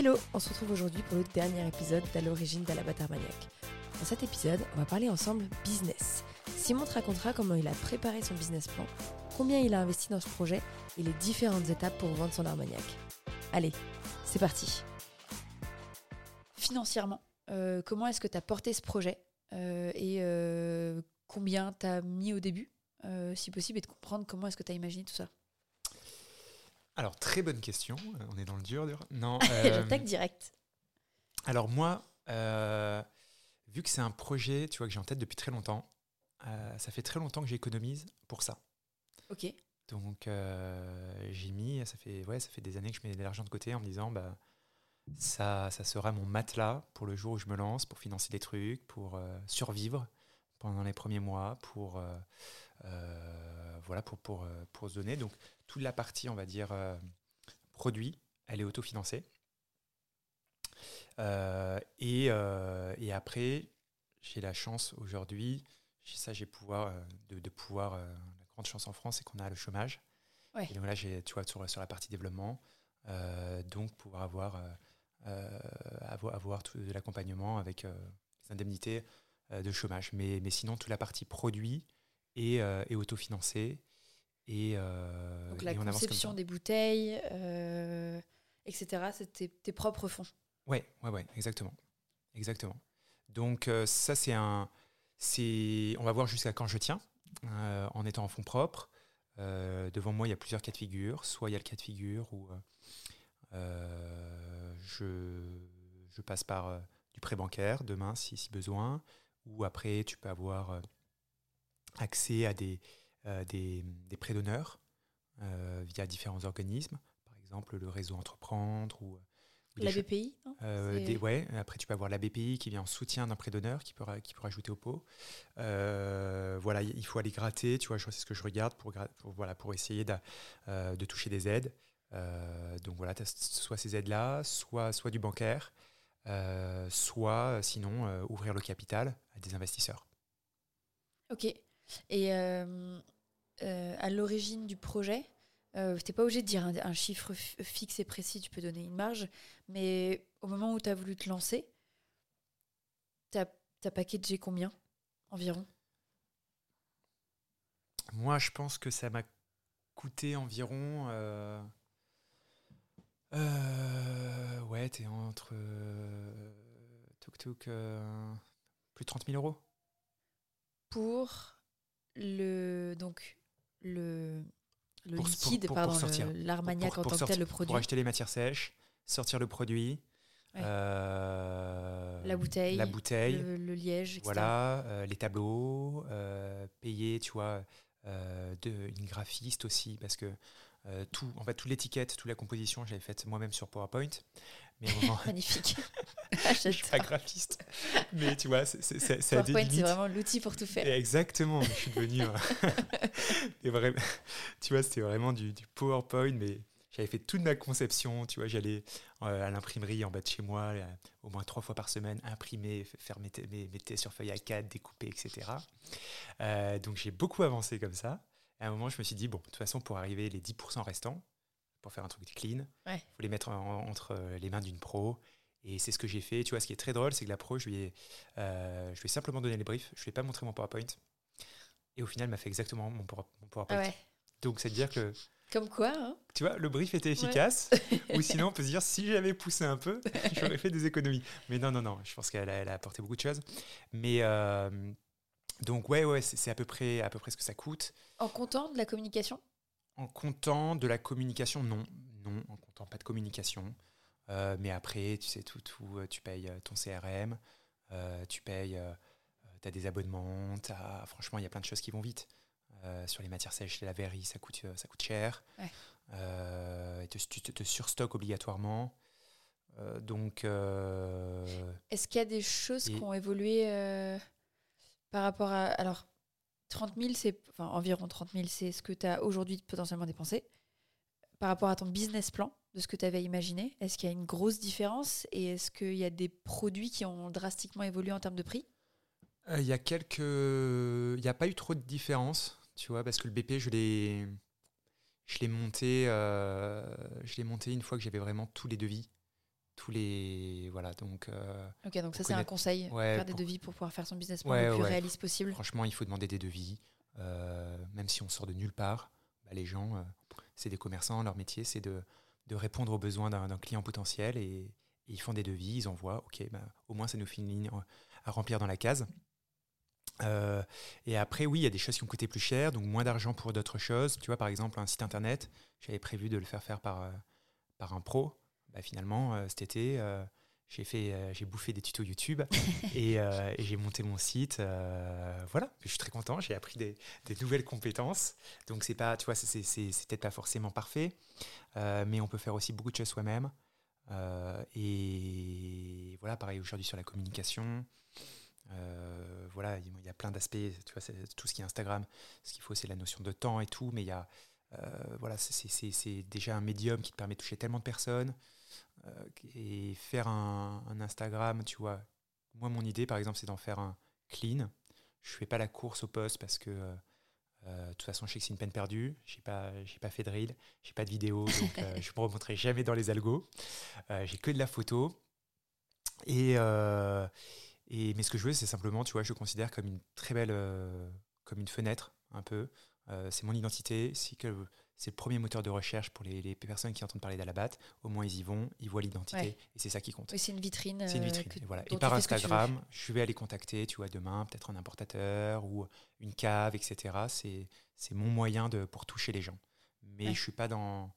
Hello, on se retrouve aujourd'hui pour le dernier épisode d'À l'origine Maniac. Dans cet épisode, on va parler ensemble business. Simon te racontera comment il a préparé son business plan, combien il a investi dans ce projet et les différentes étapes pour vendre son armagnac. Allez, c'est parti. Financièrement, euh, comment est-ce que tu as porté ce projet euh, et euh, combien tu as mis au début, si possible, et de comprendre comment est-ce que tu as imaginé tout ça? Alors, très bonne question. On est dans le dur. dur. Non. J'attaque direct. Alors, moi, vu que c'est un projet tu vois, que j'ai en tête depuis très longtemps, ça fait très longtemps que j'économise pour ça. Ok. Donc, j'ai mis, ça fait, ouais, ça fait des années que je mets de l'argent de côté en me disant, bah, ça, ça sera mon matelas pour le jour où je me lance, pour financer des trucs, pour euh, survivre pendant les premiers mois, pour, euh, euh, voilà, pour, pour, pour, se donner. Donc, toute la partie, on va dire, produit, elle est autofinancée. Et, et, après, j'ai la chance aujourd'hui, ça, j'ai pouvoir, de, de, pouvoir, la grande chance en France, c'est qu'on a le chômage. Et donc là, j'ai, tu vois, sur, sur la partie développement, donc pouvoir avoir euh, avoir, avoir tout de l'accompagnement avec euh, les indemnités euh, de chômage. Mais, mais sinon, toute la partie produit est, est autofinancée. Et, Donc la conception des bouteilles, etc., c'est tes, propres fonds. Ouais, ouais, ouais, exactement, exactement. Donc ça c'est un, c'est, on va voir jusqu'à quand je tiens en étant en fonds propres. devant moi il y a plusieurs cas de figure. Soit il y a le cas de figure où je, passe par euh, du prêt bancaire demain si, si, besoin, ou après tu peux avoir euh, accès à des, euh, des, prêts d'honneur via différents organismes, par exemple le réseau Entreprendre ou la BPI ouais, après tu peux avoir la BPI qui vient en soutien d'un prêt d'honneur qui peut, qui peut rajouter au pot. voilà, il faut aller gratter, tu vois, c'est ce que je regarde pour, voilà, pour essayer de, de toucher des aides. Euh, donc voilà, soit ces aides-là, soit, soit du bancaire, euh, soit euh, sinon ouvrir le capital à des investisseurs. Ok. Et à l'origine du projet, euh, tu n'es pas obligé de dire un, chiffre fixe et précis, tu peux donner une marge, mais au moment où tu as voulu te lancer, tu as, as packagé combien environ? Moi, je pense que ça m'a coûté environ euh, ouais, t'es entre. Euh, tuk euh, plus de 30 000 euros. Pour le. Donc, le. Le liquide, pardon, l'armagnac en tant que tel, le produit. Pour acheter les matières sèches, sortir le produit. Euh, la bouteille, la bouteille le, liège, etc. Voilà, les tableaux, payer, tu vois, de, une graphiste aussi, parce que euh, tout, en fait, toute l'étiquette, toute la composition, j'avais faite moi-même sur PowerPoint. Mais Magnifique. je suis pas graphiste, mais tu vois, c'est PowerPoint, c'est vraiment l'outil pour tout faire. Exactement. je suis devenu. Euh, tu vois, c'était vraiment du, PowerPoint, mais j'avais fait toute ma conception. Tu vois, j'allais euh, à l'imprimerie en bas de chez moi, au moins trois fois par semaine, imprimer, faire mes, mes, tests sur feuille A4, découper, etc. donc j'ai beaucoup avancé comme ça à un moment, je me suis dit, bon, de toute façon, pour arriver les 10% restants, pour faire un truc clean, il faut les mettre entre les mains d'une pro. Et c'est ce que j'ai fait. Tu vois, ce qui est très drôle, c'est que la pro, je lui ai, euh, je lui ai simplement donné les briefs. Je ne lui ai pas montré mon PowerPoint. Et au final, elle m'a fait exactement mon, PowerPoint. Donc, c'est à dire que. Comme quoi hein Tu vois, le brief était efficace. ou sinon, on peut se dire, si j'avais poussé un peu, j'aurais fait des économies. Mais non, non, non. Je pense qu'elle a, apporté beaucoup de choses. Mais. Euh, donc ouais, ouais, c'est à peu près à peu près ce que ça coûte. En comptant de la communication? En comptant de la communication, non, non, en comptant pas de communication. Euh, mais après, tu sais tout, tout, euh, tu payes euh, ton CRM, tu payes, tu as des abonnements, as, franchement, il y a plein de choses qui vont vite. sur les matières sèches, la verrerie, ça coûte, ça coûte cher. Ouais. tu te, te surstockes obligatoirement. donc. Est-ce qu'il y a des choses qui ont évolué par rapport à. Alors, 30 000, c'est. Environ 30 000, c'est ce que tu as aujourd'hui potentiellement dépensé. Par rapport à ton business plan, de ce que tu avais imaginé, est-ce qu'il y a une grosse différence et est-ce qu'il y a des produits qui ont drastiquement évolué en termes de prix? Euh, Il y a quelques. Il n'y a pas eu trop de différence, tu vois, parce que le BP, je l'ai. Je euh, je l'ai monté une fois que j'avais vraiment tous les devis, tous les voilà donc ok donc ça c'est un conseil faire des devis pour pouvoir faire son business plan le plus réaliste possible franchement il faut demander des devis même si on sort de nulle part bah, les gens c'est des commerçants leur métier c'est de, de, répondre aux besoins d'un client potentiel et, ils font des devis ils envoient ok bah, au moins ça nous fait une ligne à remplir dans la case euh, et après, oui, il y a des choses qui ont coûté plus cher, donc moins d'argent pour d'autres choses. Tu vois, par exemple, un site internet, j'avais prévu de le faire faire par, euh, par un pro. Bah, finalement, euh, cet été, j'ai fait, j'ai bouffé des tutos YouTube et, j'ai monté mon site. voilà, je suis très content. J'ai appris des, des, nouvelles compétences. Donc c'est pas, tu vois, c'est, peut-être pas forcément parfait, mais on peut faire aussi beaucoup de choses soi-même. et voilà, pareil aujourd'hui sur la communication. Euh, voilà, il y a plein d'aspects, tu vois, tout ce qui est Instagram. Ce qu'il faut, c'est la notion de temps et tout, mais il y a, euh, voilà, c'est déjà un médium qui te permet de toucher tellement de personnes. Euh, et faire un, Instagram, tu vois, moi, mon idée, par exemple, c'est d'en faire un clean. Je fais pas la course au poste parce que de toute façon, je sais que c'est une peine perdue. J'ai pas, j'ai pas fait de reel, j'ai pas de vidéo, donc je me remontrerai jamais dans les algos. j'ai que de la photo et et, mais ce que je veux, c'est simplement, tu vois, je le considère comme une très belle, euh, comme une fenêtre, un peu. Euh, c'est mon identité, c'est que c'est le premier moteur de recherche pour les, personnes qui entendent parler d'Alabat. Au moins, ils y vont, ils voient l'identité, et c'est ça qui compte. Oui, c'est une vitrine. C'est une euh, vitrine. et, voilà. et par Instagram, je vais aller contacter, tu vois, demain, peut-être un importateur ou une cave, etc. C'est mon moyen de, pour toucher les gens. Mais je je suis pas dans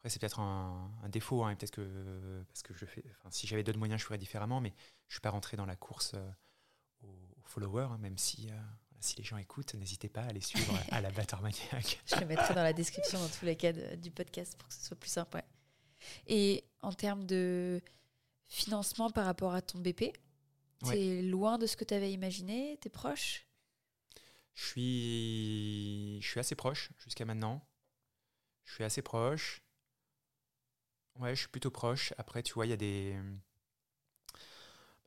après, c'est peut-être un, défaut, hein, peut-être que parce que je fais, si j'avais d'autres moyens, je ferais différemment, mais je suis pas rentré dans la course euh, aux, followers, hein, même si euh, si les gens écoutent, n'hésitez pas à les suivre à la Batteur Maniac. Je le mettrai dans la description dans tous les cas du podcast pour que ce soit plus simple. Et en termes de financement par rapport à ton BP, c'est loin de ce que tu avais imaginé? T'es proche? Je suis, je suis assez proche jusqu'à maintenant. Je suis assez proche. Ouais, je suis plutôt proche. Après, tu vois, il y a des.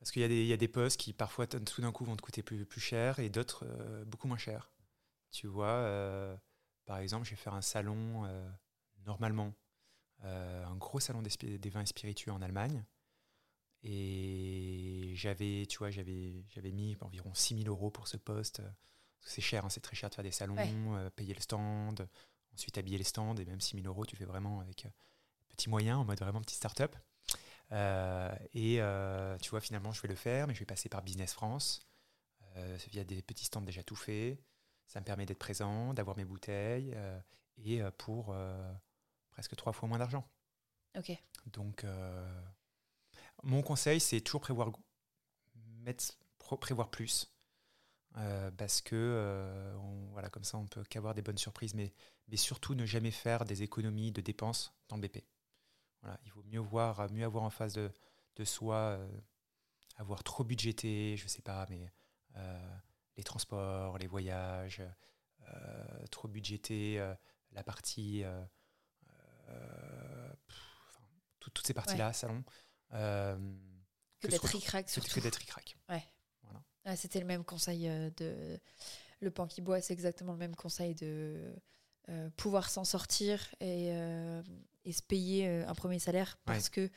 Parce qu'il y, a des, y a des postes qui parfois tout d'un coup vont te coûter plus, plus cher et d'autres euh, beaucoup moins cher. Tu vois, euh, par exemple, je vais faire un salon euh, normalement, un gros salon des, des, vins spiritueux en Allemagne. Et j'avais, tu vois, j'avais, j'avais mis environ 6000 euros pour ce poste. C'est cher, hein, c'est très cher de faire des salons, payer le stand, ensuite habiller les stands. Et même 6000 euros, tu fais vraiment avec petit moyen, en mode vraiment petit start-up. Euh, et euh, tu vois, finalement, je vais le faire, mais je vais passer par Business France euh, via des petits stands déjà tout faits. Ça me permet d'être présent, d'avoir mes bouteilles et pour presque trois fois moins d'argent. Ok. Donc, mon conseil, c'est toujours prévoir, mettre, prévoir plus. parce que voilà, comme ça, on peut qu'avoir des bonnes surprises, mais, mais surtout ne jamais faire des économies de dépenses dans le BP il vaut mieux voir, mieux avoir en face de, de soi, euh, avoir trop budgété, je sais pas, mais euh, les transports, les voyages, euh, trop budgété la partie, toutes ces parties-là, salon. que, d'être ric-rac, Que d'être ric Ouais. Voilà. C'était le même conseil de le pan qui boit, c'est exactement le même conseil de pouvoir s'en sortir et, et se payer euh, un premier salaire parce que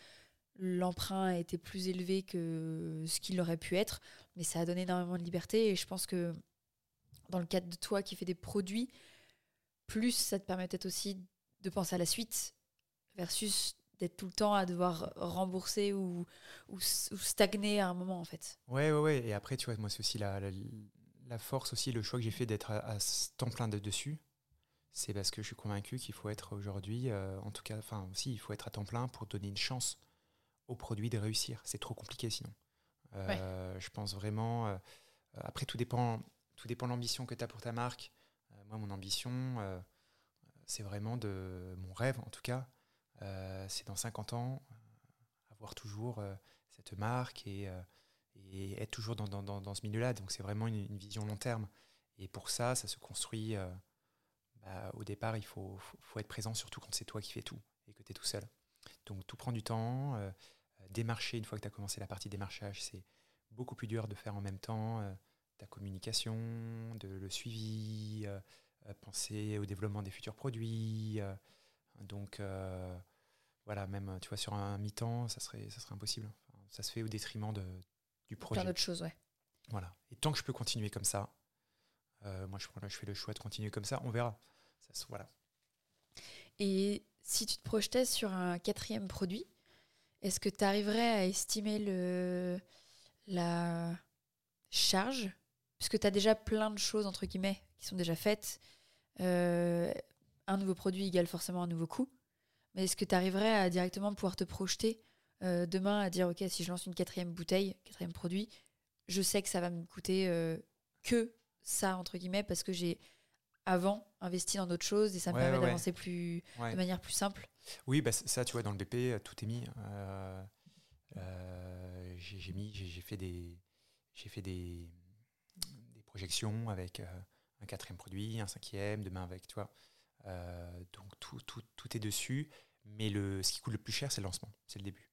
l'emprunt a été plus élevé que ce qu'il aurait pu être. Mais ça a donné énormément de liberté et je pense que dans le cadre de toi qui fais des produits, plus ça te permet peut-être aussi de penser à la suite versus d'être tout le temps à devoir rembourser ou, ou, stagner à un moment en fait. Ouais, ouais, ouais. Et après, tu vois, moi, c'est aussi la, la, force, aussi le choix que j'ai fait d'être à, à, temps plein de dessus c'est parce que je suis convaincu qu'il faut être aujourd'hui, euh, en tout cas, enfin aussi, il faut être à temps plein pour donner une chance au produit de réussir. C'est trop compliqué sinon. Euh, je pense vraiment. Euh, après, tout dépend, tout dépend de l'ambition que tu as pour ta marque. moi, mon ambition, c'est vraiment de. Mon rêve, en tout cas, c'est dans 50 ans, avoir toujours cette marque et, et être toujours dans, dans, dans ce milieu-là. Donc, c'est vraiment une, une, vision long terme. Et pour ça, ça se construit bah, au départ, il faut, faut, être présent, surtout quand c'est toi qui fais tout et que tu es tout seul. Donc tout prend du temps. Euh, démarcher, une fois que tu as commencé la partie démarchage, c'est beaucoup plus dur de faire en même temps euh, ta communication, de, le suivi, euh, penser au développement des futurs produits. donc voilà, même tu vois, sur un mi-temps, ça serait, ça serait impossible. ça se fait au détriment de, du projet. Plein d'autres choses, ouais. Voilà. Et tant que je peux continuer comme ça, moi je, je fais le choix de continuer comme ça, on verra. Voilà. Et si tu te projetais sur un quatrième produit, est-ce que tu arriverais à estimer le, la charge? Puisque tu as déjà plein de choses, entre guillemets, qui sont déjà faites. Euh, un nouveau produit égale forcément un nouveau coût. Mais est-ce que tu arriverais à directement pouvoir te projeter euh, demain à dire, OK, si je lance une quatrième bouteille, quatrième produit, je sais que ça va me coûter euh, que ça, entre guillemets, parce que j'ai avant investi dans d'autres choses et ça me permet d'avancer plus de manière plus simple. Oui, bah, ça, tu vois, dans le BP, euh, tout est mis. Euh, euh, j'ai mis, j'ai fait des, j'ai fait des, des, projections avec un quatrième produit, un cinquième, demain avec, tu vois. donc tout, tout, tout, est dessus, mais le, ce qui coûte le plus cher, c'est le lancement, c'est le début.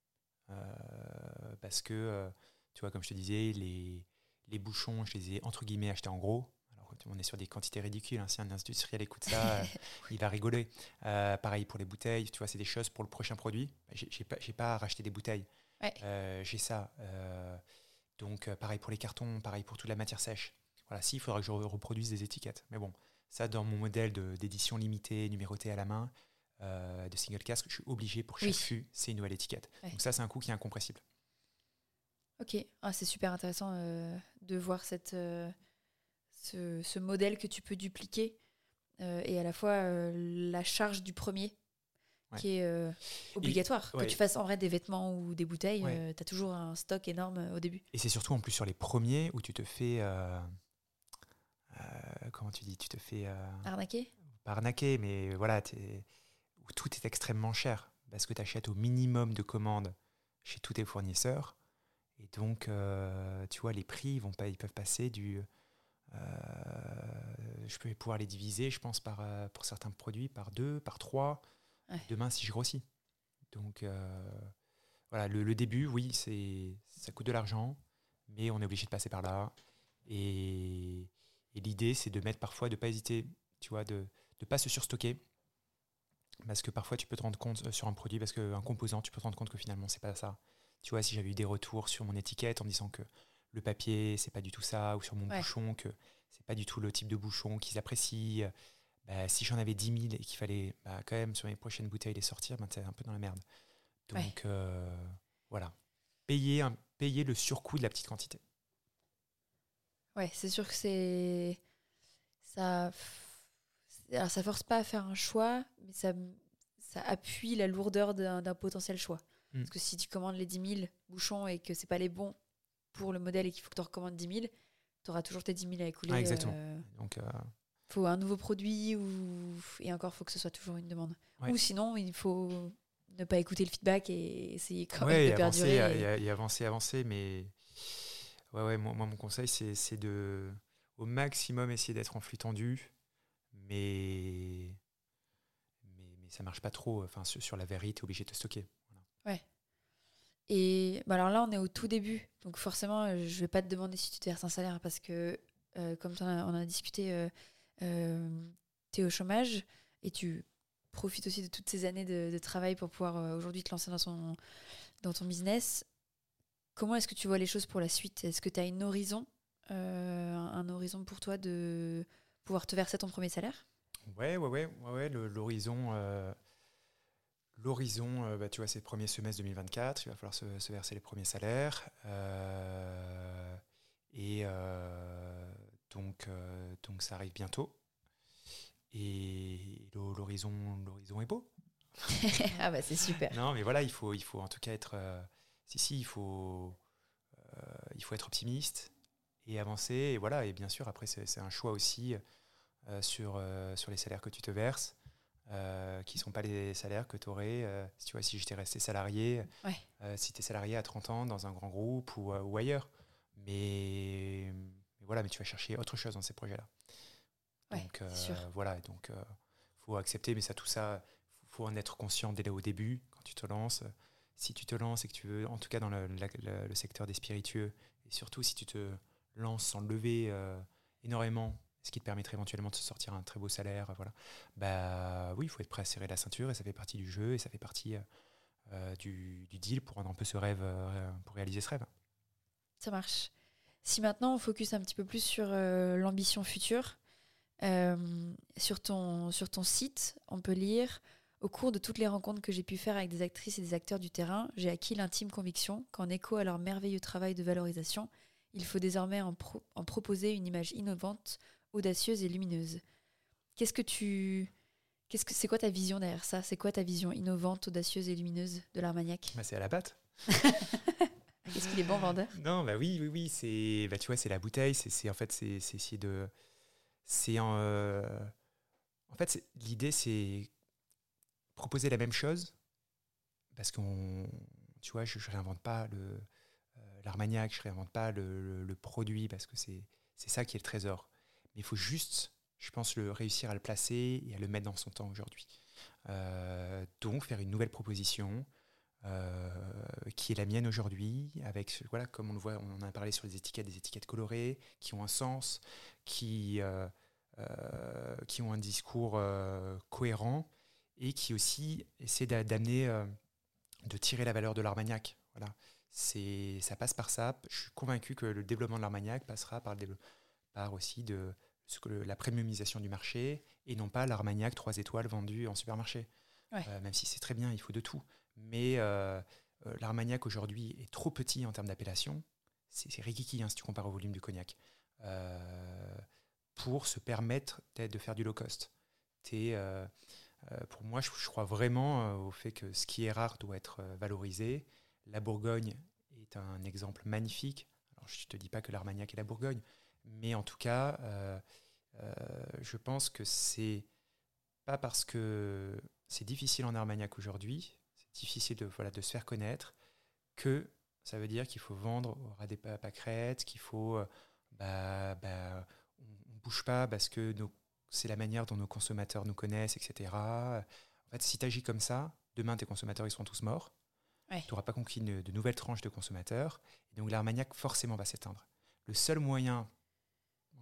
parce que, tu vois, comme je te disais, les, les bouchons, je les ai entre guillemets achetés en gros on est sur des quantités ridicules. Hein. Si un industriel écoute ça, euh, il va rigoler. Euh, pareil pour les bouteilles, tu vois, c'est des choses pour le prochain produit. J'ai pas, pas à racheter des bouteilles. Euh, j'ai ça. donc, pareil pour les cartons, pareil pour toute la matière sèche. Voilà, si, il faudra que je reproduise des étiquettes. Mais bon, ça, dans mon modèle d'édition limitée, numérotée à la main, de single casque, je suis obligé pour chaque fût, c'est une nouvelle étiquette. Donc, ça, c'est un coût qui est incompressible. Ok, ah, c'est super intéressant de voir cette ce, modèle que tu peux dupliquer euh, et à la fois euh, la charge du premier qui est euh, obligatoire. que tu fasses en vrai des vêtements ou des bouteilles, tu as toujours un stock énorme au début. Et c'est surtout en plus sur les premiers où tu te fais... comment tu dis Tu te fais... arnaquer Pas arnaquer, mais voilà, où tout est extrêmement cher parce que tu achètes au minimum de commandes chez tous tes fournisseurs. Et donc, tu vois, les prix vont pas, ils peuvent passer du je peux pouvoir les diviser, je pense, par, euh, pour certains produits par deux, par trois, demain si je grossis. Donc euh, voilà, le, début, oui, c'est ça coûte de l'argent, mais on est obligé de passer par là. Et, l'idée, c'est de mettre parfois, de ne pas hésiter, tu vois, de ne pas se surstocker. Parce que parfois, tu peux te rendre compte sur un produit, parce qu'un composant, tu peux te rendre compte que finalement, c'est pas ça. Tu vois, si j'avais eu des retours sur mon étiquette en disant que le papier, c'est pas du tout ça, ou sur mon bouchon, que c'est pas du tout le type de bouchon qu'ils apprécient. Bah, si j'en avais 10 000 et qu'il fallait bah, quand même sur mes prochaines bouteilles les sortir, bah, c'est un peu dans la merde. Donc euh, voilà, payer, un, payer le surcoût de la petite quantité. Ouais, c'est sûr que c'est. Ça. Alors, ça force pas à faire un choix, mais ça, ça appuie la lourdeur d'un potentiel choix. Hmm. Parce que si tu commandes les 10 000 bouchons et que c'est pas les bons pour le modèle et qu'il faut que tu recommandes 10 000, tu auras toujours tes 10 000 à écouler. Ah, exactement. Euh, Donc, euh, faut un nouveau produit ou et encore il faut que ce soit toujours une demande. Ou sinon il faut ne pas écouter le feedback et essayer quand même de perdurer. Et, avancer, avancer, mais ouais, ouais, moi, mon conseil c'est de au maximum essayer d'être en flux tendu, mais mais, mais ça marche pas trop. Enfin sur, la vérité, tu es obligé de te stocker. Ouais. Et bah alors là, on est au tout début. Donc forcément, euh, je vais pas te demander si tu te verses un salaire parce que, euh, comme on a, on a discuté, euh, tu es au chômage et tu profites aussi de toutes ces années de, travail pour pouvoir aujourd'hui te lancer dans, dans ton business. Comment est-ce que tu vois les choses pour la suite? Est-ce que tu as une horizon, un horizon pour toi de pouvoir te verser ton premier salaire? Ouais, ouais, ouais, ouais, ouais l'horizon L'horizon, euh, bah, tu vois, c'est le premier semestre 2024. Il va falloir se, verser les premiers salaires. Euh, et euh, donc, donc, ça arrive bientôt. Et l'horizon, l'horizon est beau. ah bah c'est super. Non, mais voilà, il faut, il faut en tout cas être. si, si, il faut, il faut être optimiste et avancer. Et voilà, et bien sûr, après, c'est un choix aussi sur, sur les salaires que tu te verses. Euh, qui ne sont pas les salaires que tu aurais euh, si, tu vois, si j'étais resté salarié, euh, si tu es salarié à 30 ans dans un grand groupe ou, ou ailleurs. Mais, voilà, mais tu vas chercher autre chose dans ces projets-là. donc voilà, donc faut accepter, mais ça, tout ça, faut en être conscient dès au début quand tu te lances. Si tu te lances et que tu veux, en tout cas dans le, le secteur des spiritueux, et surtout si tu te lances sans lever énormément ce qui te permettrait éventuellement de se sortir un très beau salaire. Voilà. Bah oui, il faut être prêt à serrer la ceinture et ça fait partie du jeu et ça fait partie, euh, du, deal pour un peu ce rêve, pour réaliser ce rêve. Ça marche. Si maintenant on focus un petit peu plus sur l'ambition future, sur, ton, sur ton site, on peut lire au cours de toutes les rencontres que j'ai pu faire avec des actrices et des acteurs du terrain, j'ai acquis l'intime conviction qu'en écho à leur merveilleux travail de valorisation, il faut désormais en proposer une image innovante, audacieuse et lumineuse. Qu'est-ce que tu. Qu'est-ce que c'est quoi ta vision derrière ça? C'est quoi ta vision innovante, audacieuse et lumineuse de l'Armagnac? Bah, C'est à la batte. Qu'est-ce qu'il est bon vendeur? Non, bah oui, oui, oui, c'est, bah tu vois, c'est la bouteille. C'est, en fait, c'est, essayer de, c'est en, euh, en fait, l'idée, c'est proposer la même chose, parce qu'on, tu vois, je, ne réinvente pas le euh, l'Armagnac, je réinvente pas le, le, produit, parce que c'est c'est ça qui est le trésor. Il faut juste, je pense, le réussir à le placer et à le mettre dans son temps aujourd'hui. Euh, donc faire une nouvelle proposition. Euh, qui est la mienne aujourd'hui, avec voilà comme on le voit, on en a parlé sur les étiquettes, des étiquettes colorées qui ont un sens, qui qui ont un discours cohérent et qui aussi essaie d'amener, euh, de tirer la valeur de l'Armagnac. Voilà. Ça passe par ça. Je suis convaincu que le développement de l'Armagnac passera par, le, par aussi de la premiumisation du marché et non pas l'Armagnac 3 étoiles vendu en supermarché. Euh, même si c'est très bien, il faut de tout. Mais euh, l'Armagnac aujourd'hui est trop petit en termes d'appellation. C'est, rikiki hein, si tu compares au volume du cognac. pour se permettre de faire du low cost. Euh, pour moi, je, crois vraiment euh, au fait que ce qui est rare doit être euh, valorisé. La Bourgogne est un exemple magnifique. Alors, je ne te dis pas que l'Armagnac est la Bourgogne, mais en tout cas, je pense que c'est pas parce que c'est difficile en Armagnac aujourd'hui, c'est difficile de, voilà, de se faire connaître, que ça veut dire qu'il faut vendre au ras des pâquerettes, qu'il faut. Bah, bah, on ne bouge pas parce que c'est la manière dont nos consommateurs nous connaissent, etc. En fait, si tu agis comme ça, demain, tes consommateurs, ils seront tous morts. Tu n'auras pas conquis de, nouvelles tranches de consommateurs. Et donc, l'Armagnac, forcément, va s'éteindre. Le seul moyen,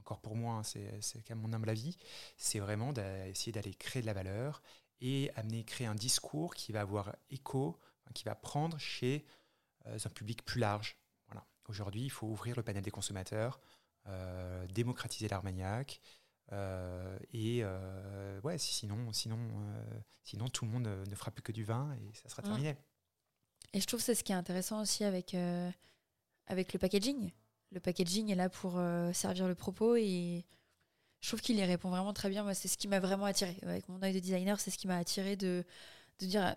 encore pour moi, hein, c'est quand mon humble avis, c'est vraiment d'essayer d'aller créer de la valeur et amener, créer un discours qui va avoir écho, qui va prendre chez euh, un public plus large. Voilà. Aujourd'hui, il faut ouvrir le panel des consommateurs, euh, démocratiser l'Armagnac, euh, et ouais, sinon, sinon, sinon, tout le monde ne fera plus que du vin et ça sera terminé. Et je trouve que c'est ce qui est intéressant aussi avec, avec le packaging. Le packaging est là pour servir le propos et je trouve qu'il y répond vraiment très bien. Moi, c'est ce qui m'a vraiment attiré. Avec mon œil de designer, c'est ce qui m'a attiré de, de dire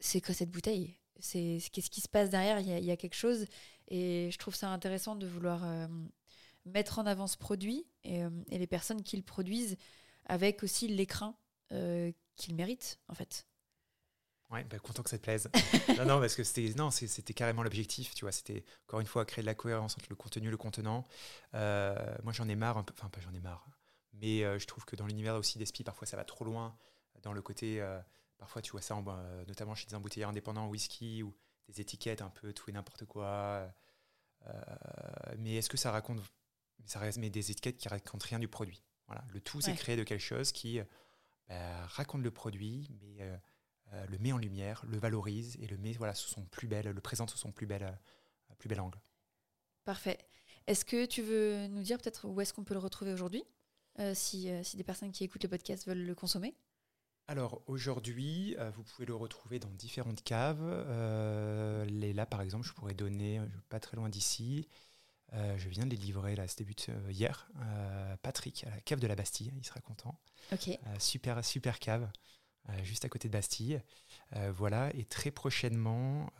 c'est quoi cette bouteille? C'est Qu'est-ce qui se passe derrière? Il y, a, quelque chose. Et je trouve ça intéressant de vouloir mettre en avant ce produit euh, et, les personnes qui le produisent avec aussi l'écran euh, qu'il mérite en fait. Ouais, bah, content que ça te plaise. non, non, parce que c'était non, c'était carrément l'objectif, tu vois. C'était encore une fois créer de la cohérence entre le contenu et le contenant. Euh, moi, j'en ai marre, un peu, enfin pas j'en ai marre, mais je trouve que dans l'univers aussi d'Espi, parfois ça va trop loin dans le côté. parfois, tu vois ça, notamment chez des embouteilleurs indépendants, whisky ou des étiquettes un peu tout et n'importe quoi. mais est-ce que ça raconte ça reste mais des étiquettes qui racontent rien du produit. Voilà, le tout, c'est créer de quelque chose qui euh, bah, raconte le produit, mais euh, euh, le met en lumière, le valorise et le met voilà, sous son plus bel, le présente sous son plus bel, plus bel angle. Parfait. Est-ce que tu veux nous dire peut-être où est-ce qu'on peut le retrouver aujourd'hui, si, si, des personnes qui écoutent le podcast veulent le consommer? Alors aujourd'hui, vous pouvez le retrouver dans différentes caves. les, là, par exemple, je pourrais donner, pas très loin d'ici, euh, je viens de les livrer, là, euh, hier. Euh, Patrick, à la cave de la Bastille, il sera content. super, super cave, juste à côté de Bastille. voilà, et très prochainement,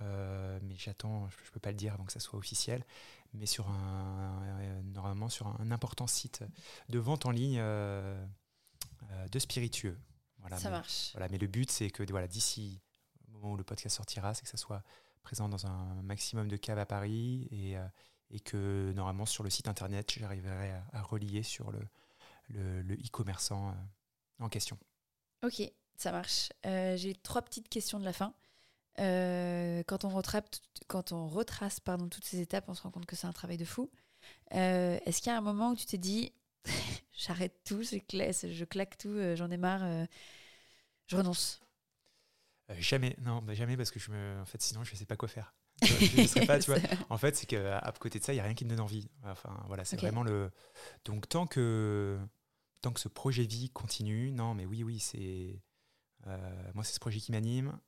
mais j'attends, je ne peux pas le dire avant que ça soit officiel, mais sur un, normalement sur un, important site de vente en ligne de spiritueux. Voilà, ça marche. Voilà, mais le but, c'est que voilà, d'ici au moment où le podcast sortira, c'est que ça soit présent dans un maximum de caves à Paris et et que normalement sur le site internet, j'arriverai à, relier sur le, le, e-commerçant euh, en question. Ok, ça marche. Euh, j'ai trois petites questions de la fin. Euh, quand on retrace, quand on retrace pardon, toutes ces étapes, on se rend compte que c'est un travail de fou. Est-ce qu'il y a un moment où tu t'es dit, j'arrête tout, je claque tout, j'en ai marre, je renonce? Jamais, non, bah, jamais parce que je me, en fait, sinon je sais pas quoi faire. je pas, tu vois. En fait, c'est qu'à côté de ça, il y a rien qui me donne envie. Enfin, voilà, c'est vraiment le. Donc tant que tant que ce projet vie continue, non, mais oui, oui, c'est moi, c'est ce projet qui m'anime.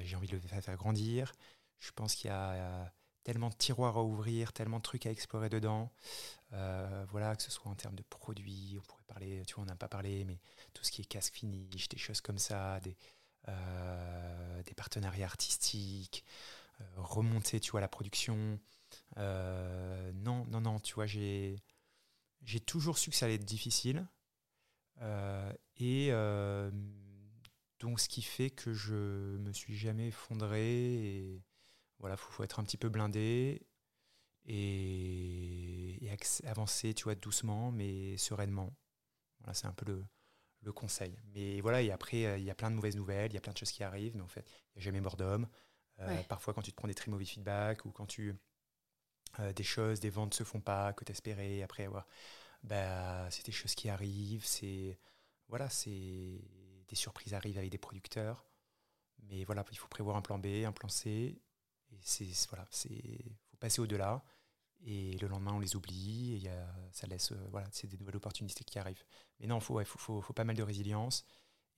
J'ai envie de le faire grandir. Je pense qu'il y a tellement de tiroirs à ouvrir, tellement de trucs à explorer dedans. Euh, voilà, que ce soit en termes de produits, on pourrait parler, tu vois, on n'a pas parlé, mais tout ce qui est casque finish, des choses comme ça, des, euh, partenariats artistiques, euh, remonter, tu vois, la production. non, non, non, tu vois, j'ai, j'ai toujours su que ça allait être difficile. et donc, ce qui fait que je me suis jamais effondré et voilà, faut, faut être un petit peu blindé et, avancer, tu vois, doucement, mais sereinement. Voilà, c'est un peu le, le, conseil. Mais voilà, et après, euh, il y a plein de mauvaises nouvelles, il y a plein de choses qui arrivent, mais en fait, il n'y a jamais mort d'homme. Euh, parfois, quand tu te prends des très mauvais feedbacks ou quand tu euh, des choses, des ventes ne se font pas que tu espérais, après avoir, bah, c'est des choses qui arrivent, c'est voilà, c'est des surprises arrivent avec des producteurs. Mais voilà, il faut prévoir un plan B, un plan C, c'est voilà, c'est faut passer au-delà. Et le lendemain, on les oublie. Et ça laisse, euh, voilà, c'est des nouvelles opportunités qui arrivent. Mais non, faut, faut, faut, pas mal de résilience.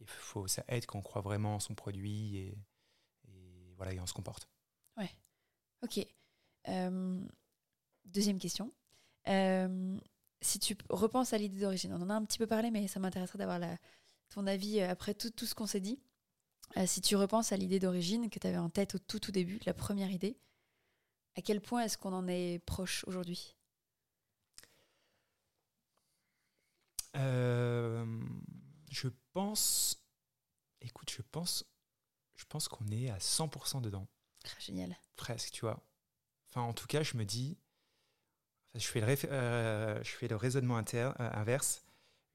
Et faut, ça aide quand on croit vraiment en son produit et, voilà, et on se comporte. Ouais. Ok. Euh, deuxième question. Euh, si tu repenses à l'idée d'origine, on en a un petit peu parlé, mais ça m'intéresserait d'avoir ton avis après tout, tout ce qu'on s'est dit. Euh, si tu repenses à l'idée d'origine que tu avais en tête au tout, tout début, la première idée, à quel point est-ce qu'on en est proche aujourd'hui? Euh, Je pense. Écoute, je pense, je pense qu'on est à 100% dedans. Ah, génial. Presque, tu vois. Enfin, en tout cas, je me dis. Je fais le, euh, je fais le raisonnement inverse.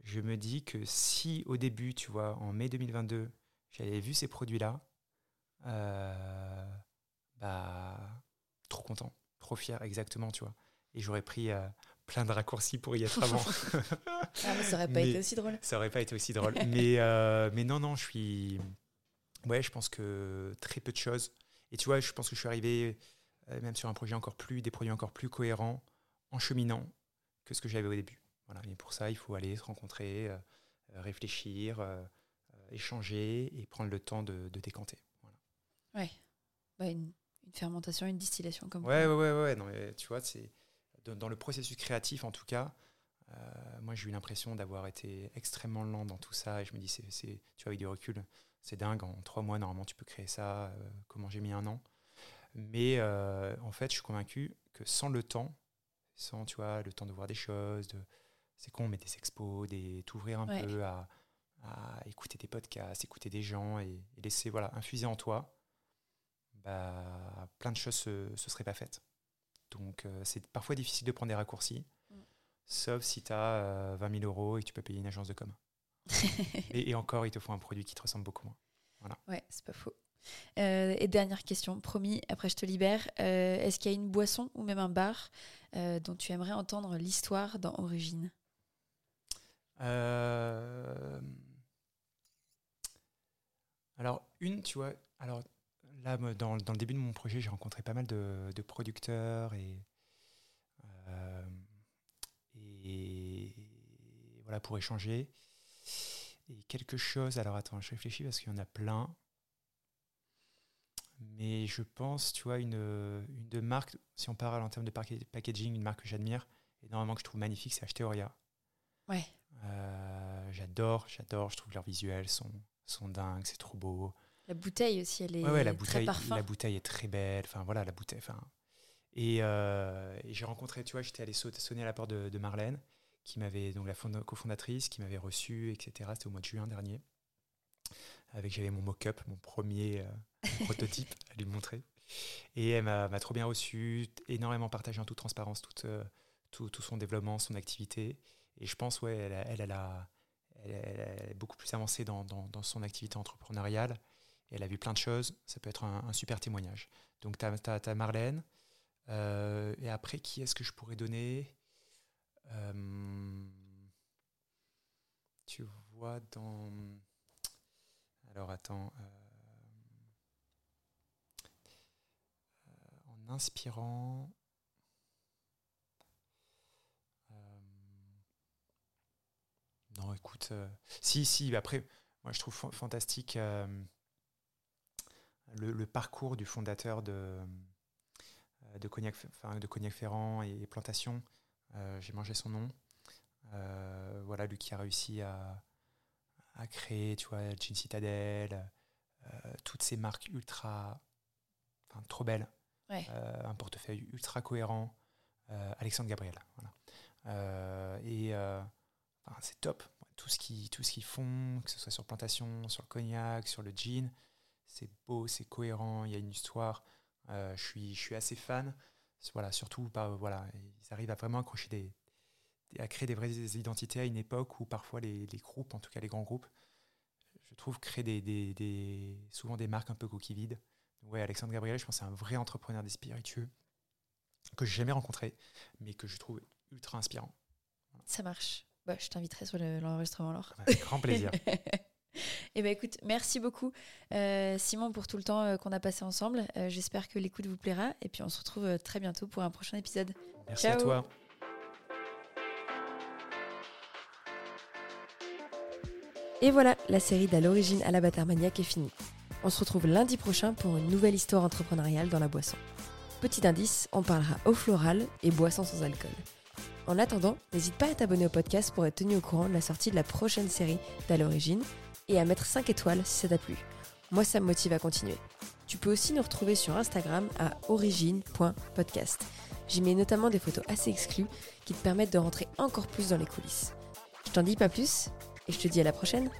Je me dis que si au début, tu vois, en mai 2022, j'avais vu ces produits-là. Euh, bah, trop content, trop fier, exactement, tu vois. Et j'aurais pris euh, plein de raccourcis pour y être avant. ah, mais ça aurait pas été aussi drôle. Ça aurait pas été aussi drôle. mais, euh, mais non, non, je suis. Ouais, je pense que très peu de choses. Et tu vois, je pense que je suis arrivé même sur un projet encore plus, des produits encore plus cohérents en cheminant que ce que j'avais au début. Voilà. Et pour ça, il faut aller se rencontrer, réfléchir échanger et prendre le temps de, décanter. Voilà. Ouais. Bah, une, fermentation, une distillation comme ouais, ouais, ouais, ouais, non, tu vois, c'est dans, le processus créatif en tout cas. Euh, moi, j'ai eu l'impression d'avoir été extrêmement lent dans tout ça et je me dis, c'est, tu vois, avec du recul, c'est dingue. En trois mois, normalement, tu peux créer ça. Euh, comment j'ai mis un an Mais euh, en fait, je suis convaincu que sans le temps, sans tu vois, le temps de voir des choses, de, c'est con, mais des expos, des, t'ouvrir un peu à, à écouter des podcasts, écouter des gens et, laisser voilà, infuser en toi, bah, plein de choses ne se, seraient pas faites. Donc euh, c'est parfois difficile de prendre des raccourcis, mm. sauf si tu as 20 000 euros et que tu peux payer une agence de com. et, encore, il te faut un produit qui te ressemble beaucoup moins. Voilà. Ouais, c'est pas faux. Euh, et dernière question, promis, après je te libère. Euh, est-ce qu'il y a une boisson ou même un bar dont tu aimerais entendre l'histoire dans Origine? Alors, une, tu vois, alors là, dans, le début de mon projet, j'ai rencontré pas mal de, producteurs et, euh, et voilà, pour échanger. Et quelque chose, alors attends, je réfléchis parce qu'il y en a plein. Mais je pense, tu vois, une, une de marques, si on parle en termes de packaging, une marque que j'admire énormément, que je trouve magnifique, c'est Acheteoria. Ouais. Euh, j'adore, j'adore, je trouve leurs visuels sont sont dingues, c'est trop beau. La bouteille aussi, elle est ouais, la bouteille, très La bouteille est très belle. Enfin voilà, la bouteille. Enfin, euh, et, j'ai rencontré, tu vois, j'étais allé sonner à la porte de, Marlène, qui m'avait donc la cofondatrice, qui m'avait reçu, etc. C'était au mois de juin dernier. Avec j'avais mon mock-up, mon premier euh, prototype à lui montrer. Et elle m'a trop bien reçu, énormément partagé en toute transparence euh, tout, tout, son développement, son activité. Et je pense, ouais, elle, elle, a, est beaucoup plus avancée dans, dans, son activité entrepreneuriale. Elle a vu plein de choses. Ça peut être un, super témoignage. Donc, tu as, Marlène. Euh, et après, qui est-ce que je pourrais donner? Euh, tu vois, dans. Alors, attends. Euh, en inspirant. Non, écoute, si, si, après, moi je trouve fantastique le, parcours du fondateur de, de, Cognac, de Cognac Ferrand et, Plantation. J'ai mangé son nom. voilà, lui qui a réussi à, à créer, tu vois, Jean Citadel, toutes ces marques ultra, trop belles. un portefeuille ultra cohérent. Alexandre Gabriel. Voilà. et c'est top. Tout ce qu'ils font, que ce soit sur plantation, sur le cognac, sur le gin, c'est beau, c'est cohérent, il y a une histoire. Euh, je, suis, assez fan. Voilà, surtout, voilà, ils arrivent à vraiment accrocher des, à créer des vraies identités à une époque où parfois les, groupes, en tout cas les grands groupes, je trouve créent des, des, souvent des marques un peu coquilles vides. Ouais, Alexandre Gabriel, je pense c'est un vrai entrepreneur des spiritueux que j'ai jamais rencontré, mais que je trouve ultra inspirant. Ça marche. Bah, je t'inviterai sur l'enregistrement alors. Avec grand plaisir. Eh ben écoute, merci beaucoup euh, Simon pour tout le temps euh, qu'on a passé ensemble. Euh, j'espère que l'écoute vous plaira et puis on se retrouve très bientôt pour un prochain épisode. Merci à toi. Et voilà, la série d'à l'origine à la Batarmaniac est finie. On se retrouve lundi prochain pour une nouvelle histoire entrepreneuriale dans la boisson. Petit indice, on parlera eau florale et boisson sans alcool. En attendant, n'hésite pas à t'abonner au podcast pour être tenu au courant de la sortie de la prochaine série d'à l'origine et à mettre 5 étoiles si ça t'a plu. Moi, ça me motive à continuer. Tu peux aussi nous retrouver sur Instagram à origine.podcast. J'y mets notamment des photos assez exclues qui te permettent de rentrer encore plus dans les coulisses. Je t'en dis pas plus et je te dis à la prochaine.